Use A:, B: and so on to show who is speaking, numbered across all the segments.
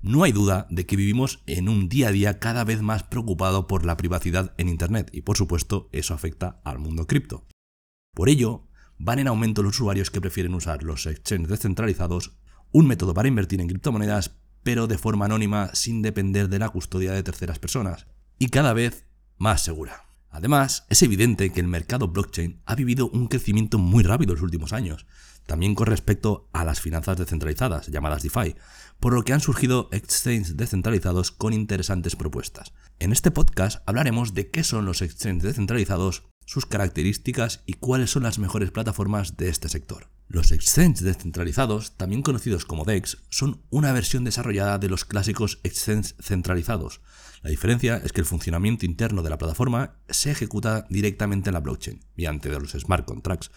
A: No hay duda de que vivimos en un día a día cada vez más preocupado por la privacidad en Internet y por supuesto eso afecta al mundo cripto. Por ello, van en aumento los usuarios que prefieren usar los exchanges descentralizados, un método para invertir en criptomonedas pero de forma anónima sin depender de la custodia de terceras personas, y cada vez más segura. Además, es evidente que el mercado blockchain ha vivido un crecimiento muy rápido en los últimos años, también con respecto a las finanzas descentralizadas, llamadas DeFi, por lo que han surgido exchanges descentralizados con interesantes propuestas. En este podcast hablaremos de qué son los exchanges descentralizados, sus características y cuáles son las mejores plataformas de este sector. Los exchanges descentralizados, también conocidos como DEX, son una versión desarrollada de los clásicos exchanges centralizados. La diferencia es que el funcionamiento interno de la plataforma se ejecuta directamente en la blockchain, mediante los smart contracts,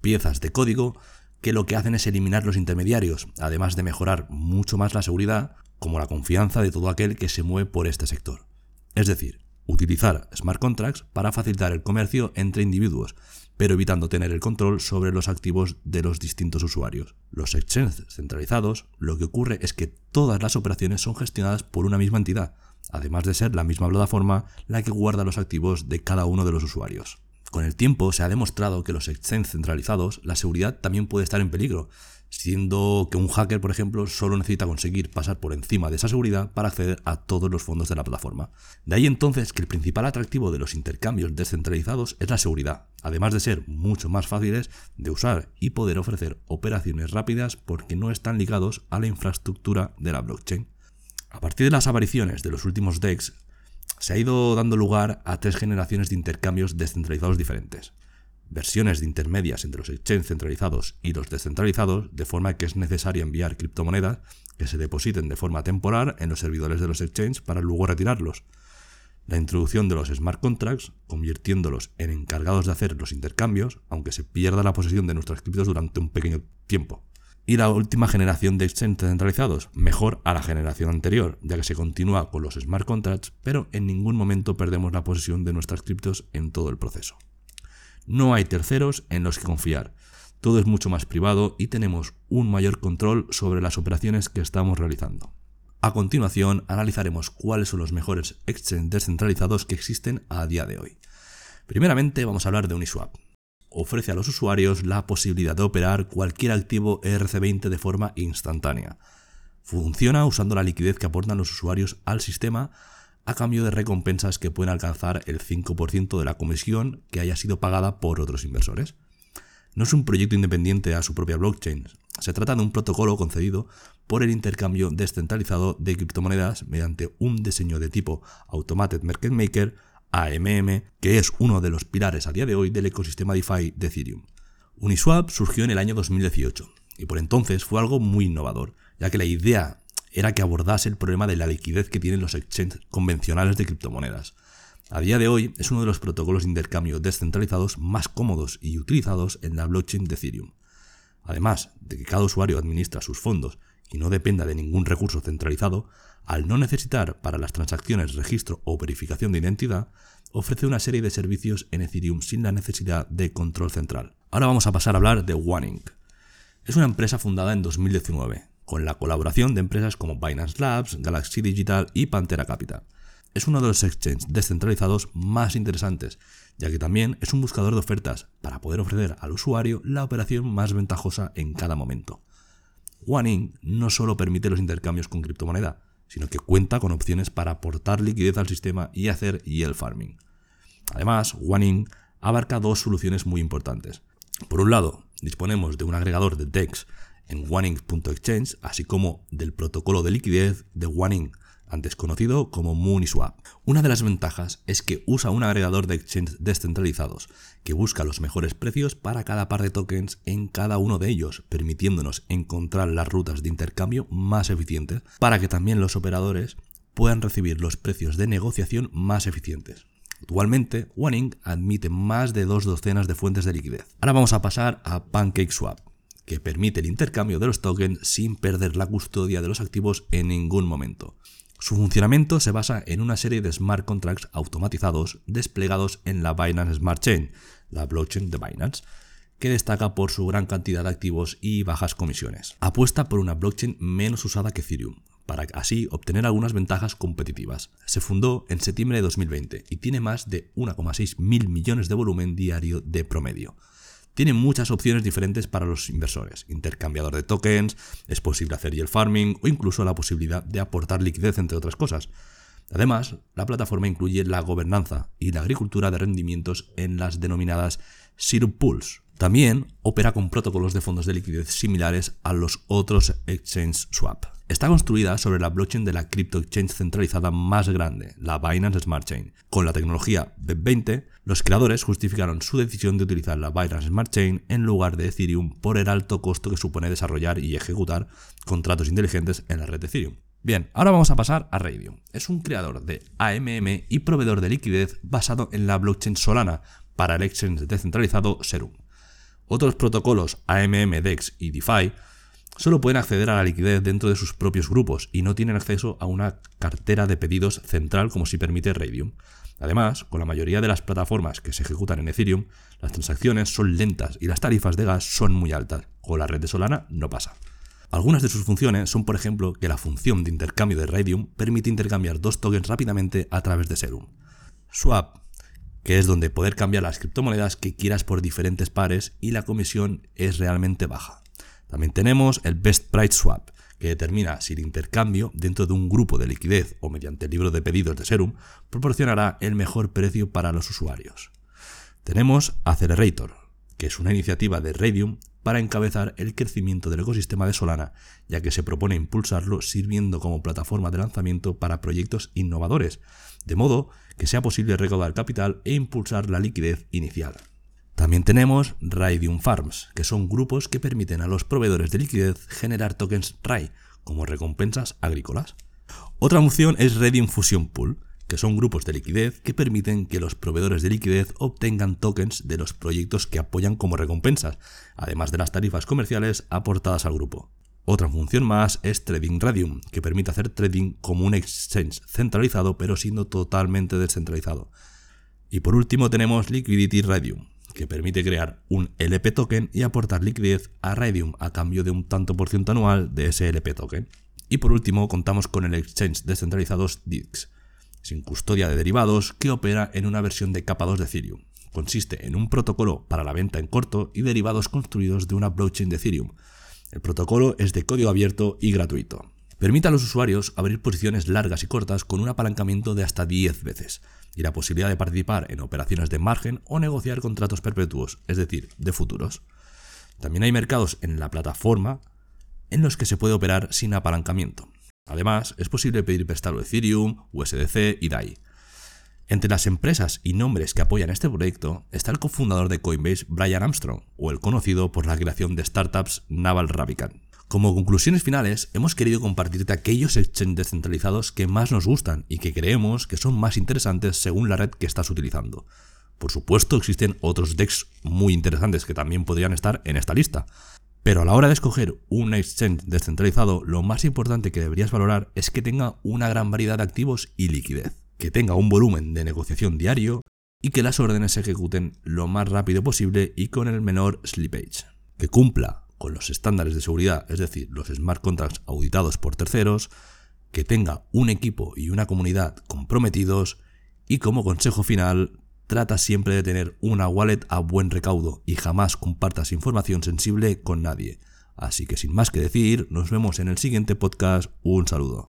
A: piezas de código que lo que hacen es eliminar los intermediarios, además de mejorar mucho más la seguridad, como la confianza de todo aquel que se mueve por este sector. Es decir, utilizar smart contracts para facilitar el comercio entre individuos, pero evitando tener el control sobre los activos de los distintos usuarios. Los exchanges centralizados, lo que ocurre es que todas las operaciones son gestionadas por una misma entidad, además de ser la misma plataforma la que guarda los activos de cada uno de los usuarios. Con el tiempo se ha demostrado que los exchanges centralizados, la seguridad también puede estar en peligro, siendo que un hacker, por ejemplo, solo necesita conseguir pasar por encima de esa seguridad para acceder a todos los fondos de la plataforma. De ahí entonces que el principal atractivo de los intercambios descentralizados es la seguridad, además de ser mucho más fáciles de usar y poder ofrecer operaciones rápidas porque no están ligados a la infraestructura de la blockchain. A partir de las apariciones de los últimos DEX, se ha ido dando lugar a tres generaciones de intercambios descentralizados diferentes. Versiones de intermedias entre los exchanges centralizados y los descentralizados, de forma que es necesario enviar criptomonedas que se depositen de forma temporal en los servidores de los exchanges para luego retirarlos. La introducción de los smart contracts, convirtiéndolos en encargados de hacer los intercambios, aunque se pierda la posesión de nuestras criptos durante un pequeño tiempo y la última generación de exchanges centralizados, mejor a la generación anterior, ya que se continúa con los smart contracts, pero en ningún momento perdemos la posesión de nuestras criptos en todo el proceso. No hay terceros en los que confiar, todo es mucho más privado y tenemos un mayor control sobre las operaciones que estamos realizando. A continuación, analizaremos cuáles son los mejores exchanges descentralizados que existen a día de hoy. Primeramente vamos a hablar de Uniswap ofrece a los usuarios la posibilidad de operar cualquier activo ERC20 de forma instantánea. Funciona usando la liquidez que aportan los usuarios al sistema a cambio de recompensas que pueden alcanzar el 5% de la comisión que haya sido pagada por otros inversores. No es un proyecto independiente a su propia blockchain, se trata de un protocolo concedido por el intercambio descentralizado de criptomonedas mediante un diseño de tipo Automated Market Maker AMM, que es uno de los pilares a día de hoy del ecosistema DeFi de Ethereum. Uniswap surgió en el año 2018 y por entonces fue algo muy innovador, ya que la idea era que abordase el problema de la liquidez que tienen los exchanges convencionales de criptomonedas. A día de hoy es uno de los protocolos de intercambio descentralizados más cómodos y utilizados en la blockchain de Ethereum. Además de que cada usuario administra sus fondos y no dependa de ningún recurso centralizado, al no necesitar para las transacciones registro o verificación de identidad, ofrece una serie de servicios en Ethereum sin la necesidad de control central. Ahora vamos a pasar a hablar de OneInc. Es una empresa fundada en 2019, con la colaboración de empresas como Binance Labs, Galaxy Digital y Pantera Capital. Es uno de los exchanges descentralizados más interesantes, ya que también es un buscador de ofertas para poder ofrecer al usuario la operación más ventajosa en cada momento. OneInc no solo permite los intercambios con criptomoneda, sino que cuenta con opciones para aportar liquidez al sistema y hacer yield farming. Además, OneInc abarca dos soluciones muy importantes. Por un lado, disponemos de un agregador de DEX en OneInc.exchange, así como del protocolo de liquidez de OneInc, antes conocido como Mooniswap. Una de las ventajas es que usa un agregador de exchanges descentralizados que busca los mejores precios para cada par de tokens en cada uno de ellos, permitiéndonos encontrar las rutas de intercambio más eficientes para que también los operadores puedan recibir los precios de negociación más eficientes. Actualmente, OneInc admite más de dos docenas de fuentes de liquidez. Ahora vamos a pasar a PancakeSwap, que permite el intercambio de los tokens sin perder la custodia de los activos en ningún momento. Su funcionamiento se basa en una serie de smart contracts automatizados desplegados en la Binance Smart Chain, la blockchain de Binance, que destaca por su gran cantidad de activos y bajas comisiones. Apuesta por una blockchain menos usada que Ethereum, para así obtener algunas ventajas competitivas. Se fundó en septiembre de 2020 y tiene más de 1,6 mil millones de volumen diario de promedio. Tiene muchas opciones diferentes para los inversores. Intercambiador de tokens, es posible hacer yield farming o incluso la posibilidad de aportar liquidez entre otras cosas. Además, la plataforma incluye la gobernanza y la agricultura de rendimientos en las denominadas Syrup Pools. También opera con protocolos de fondos de liquidez similares a los otros Exchange Swap. Está construida sobre la blockchain de la crypto exchange centralizada más grande, la Binance Smart Chain. Con la tecnología BEP20, los creadores justificaron su decisión de utilizar la Binance Smart Chain en lugar de Ethereum por el alto costo que supone desarrollar y ejecutar contratos inteligentes en la red de Ethereum. Bien, ahora vamos a pasar a Radium. Es un creador de AMM y proveedor de liquidez basado en la blockchain Solana para el exchange descentralizado Serum. Otros protocolos AMM, DEX y DeFi solo pueden acceder a la liquidez dentro de sus propios grupos y no tienen acceso a una cartera de pedidos central como si permite Radium. Además, con la mayoría de las plataformas que se ejecutan en Ethereum, las transacciones son lentas y las tarifas de gas son muy altas. Con la red de Solana no pasa. Algunas de sus funciones son, por ejemplo, que la función de intercambio de Radium permite intercambiar dos tokens rápidamente a través de Serum. Swap, que es donde poder cambiar las criptomonedas que quieras por diferentes pares y la comisión es realmente baja. También tenemos el Best Price Swap, que determina si el intercambio dentro de un grupo de liquidez o mediante el libro de pedidos de Serum proporcionará el mejor precio para los usuarios. Tenemos Accelerator, que es una iniciativa de Radium para encabezar el crecimiento del ecosistema de Solana, ya que se propone impulsarlo sirviendo como plataforma de lanzamiento para proyectos innovadores, de modo que sea posible recaudar capital e impulsar la liquidez inicial. También tenemos Radium Farms, que son grupos que permiten a los proveedores de liquidez generar tokens RAI como recompensas agrícolas. Otra función es Radium Fusion Pool, que son grupos de liquidez que permiten que los proveedores de liquidez obtengan tokens de los proyectos que apoyan como recompensas, además de las tarifas comerciales aportadas al grupo. Otra función más es Trading Radium, que permite hacer trading como un exchange centralizado pero siendo totalmente descentralizado. Y por último tenemos Liquidity Radium, que permite crear un LP token y aportar liquidez a Radium a cambio de un tanto por ciento anual de ese LP token. Y por último, contamos con el exchange descentralizado DIX, sin custodia de derivados, que opera en una versión de capa 2 de Ethereum. Consiste en un protocolo para la venta en corto y derivados construidos de una blockchain de Ethereum. El protocolo es de código abierto y gratuito. Permite a los usuarios abrir posiciones largas y cortas con un apalancamiento de hasta 10 veces y la posibilidad de participar en operaciones de margen o negociar contratos perpetuos, es decir, de futuros. También hay mercados en la plataforma en los que se puede operar sin apalancamiento. Además, es posible pedir prestado Ethereum, USDC y DAI. Entre las empresas y nombres que apoyan este proyecto está el cofundador de Coinbase, Brian Armstrong, o el conocido por la creación de startups Naval Ravikant. Como conclusiones finales, hemos querido compartirte aquellos exchanges descentralizados que más nos gustan y que creemos que son más interesantes según la red que estás utilizando. Por supuesto, existen otros DEX muy interesantes que también podrían estar en esta lista. Pero a la hora de escoger un exchange descentralizado, lo más importante que deberías valorar es que tenga una gran variedad de activos y liquidez, que tenga un volumen de negociación diario y que las órdenes se ejecuten lo más rápido posible y con el menor slippage, que cumpla con los estándares de seguridad, es decir, los smart contracts auditados por terceros, que tenga un equipo y una comunidad comprometidos y como consejo final, trata siempre de tener una wallet a buen recaudo y jamás compartas información sensible con nadie. Así que sin más que decir, nos vemos en el siguiente podcast. Un saludo.